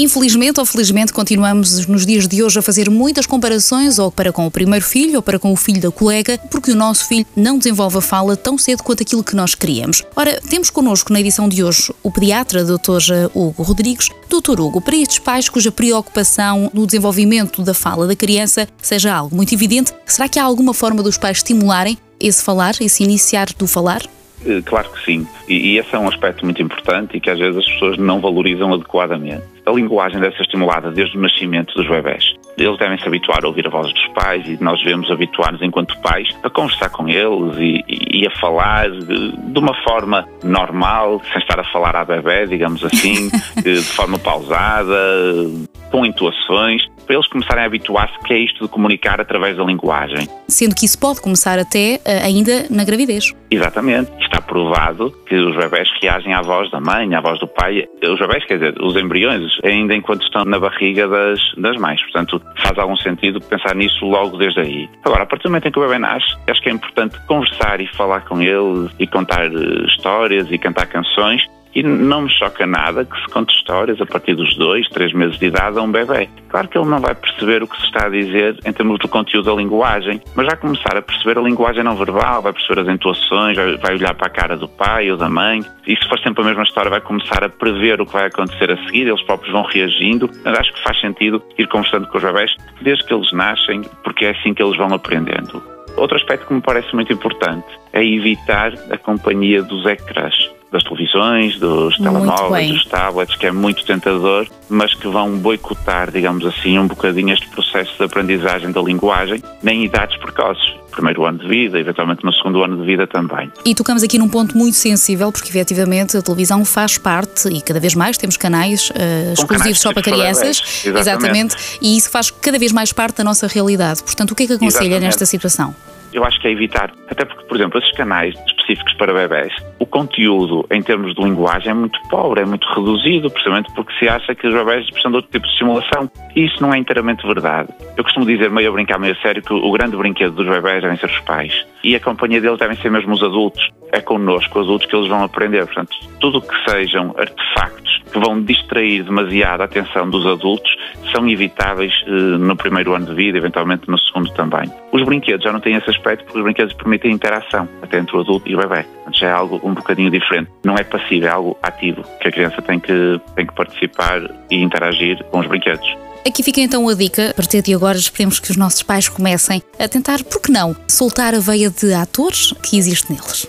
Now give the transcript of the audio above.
Infelizmente ou felizmente continuamos nos dias de hoje a fazer muitas comparações ou para com o primeiro filho ou para com o filho da colega, porque o nosso filho não desenvolve a fala tão cedo quanto aquilo que nós queríamos. Ora, temos connosco na edição de hoje o pediatra Dr. Hugo Rodrigues. Dr. Hugo, para estes pais cuja preocupação no desenvolvimento da fala da criança seja algo muito evidente, será que há alguma forma dos pais estimularem esse falar, esse iniciar do falar? Eh, claro que sim. E, esse é um aspecto muito importante e que às vezes as pessoas não valorizam adequadamente. A linguagem deve ser estimulada desde o nascimento dos bebés. Eles devem se habituar a ouvir a voz dos pais e nós devemos habituar-nos, enquanto pais, a conversar com eles e, e a falar de, de, uma forma normal, sem estar a falar à bebê, digamos assim, de forma pausada, com intuações, para eles começarem a habituar-se que é isto de comunicar através da linguagem. Sendo que isso pode começar até uh, ainda na gravidez. Exatamente. Está provado que os bebés reagem à voz da mãe, à voz do pai. Os bebés, quer dizer, os embriões, ainda enquanto estão na barriga das, das mães. Portanto, faz algum sentido pensar nisso logo desde aí. Agora, a partir do momento em que o bebê nasce, acho que é importante conversar e falar com ele e contar eh, histórias e cantar canções e não me choca nada que se conte histórias a partir dos dois, três meses de idade a um bebê. Claro que ele não vai perceber o que se está a dizer em termos do conteúdo da linguagem, mas já começar a perceber a linguagem não verbal, vai perceber as intuações, vai olhar para a cara do pai ou da mãe, e se for sempre a mesma história, vai começar a prever o que vai acontecer a seguir, eles próprios vão reagindo. Mas acho que faz sentido ir conversando com os bebés desde que eles nascem, porque é assim que eles vão aprendendo. Outro aspecto que me parece muito importante é evitar a companhia dos ecrãs das televisões, dos telemóveis, dos tablets, que é muito tentador, mas que vão boicotar, digamos assim, um bocadinho este processo de aprendizagem da linguagem, nem idades precoces primeiro ano de vida, eventualmente no segundo ano de vida também. E tocamos aqui num ponto muito sensível, porque efetivamente a televisão faz parte, e cada vez mais temos canais uh, exclusivos canais só para crianças, exatamente. exatamente. e isso faz cada vez mais parte da nossa realidade. Portanto, o que é que aconselha exatamente. nesta situação? Eu acho que é evitar, até porque, por exemplo, esses canais específicos para bebés, o conteúdo em termos de linguagem é muito pobre, é muito reduzido, precisamente porque se acha que os bebés precisam de outro tipo de estimulação. E isso não é inteiramente verdade. Eu costumo dizer, meio a brincar, meio a sério, que o grande brinquedo dos bebés devem ser os pais. E a companhia deles devem ser mesmo os adultos. É connosco, os adultos, que eles vão aprender. Portanto, tudo o que sejam artefactos que vão distrair demasiado a atenção dos adultos são evitáveis eh, no primeiro ano de vida, eventualmente no segundo também. Os brinquedos já não têm esse aspecto porque os brinquedos permitem interação até entre o adulto e o bebê. Já é algo um bocadinho diferente. Não é passivo, é algo ativo, que a criança tem que, tem que participar e interagir com os brinquedos. Aqui fica então a dica. A partir de agora, esperemos que os nossos pais comecem a tentar, por que não, soltar a veia de atores que existe neles.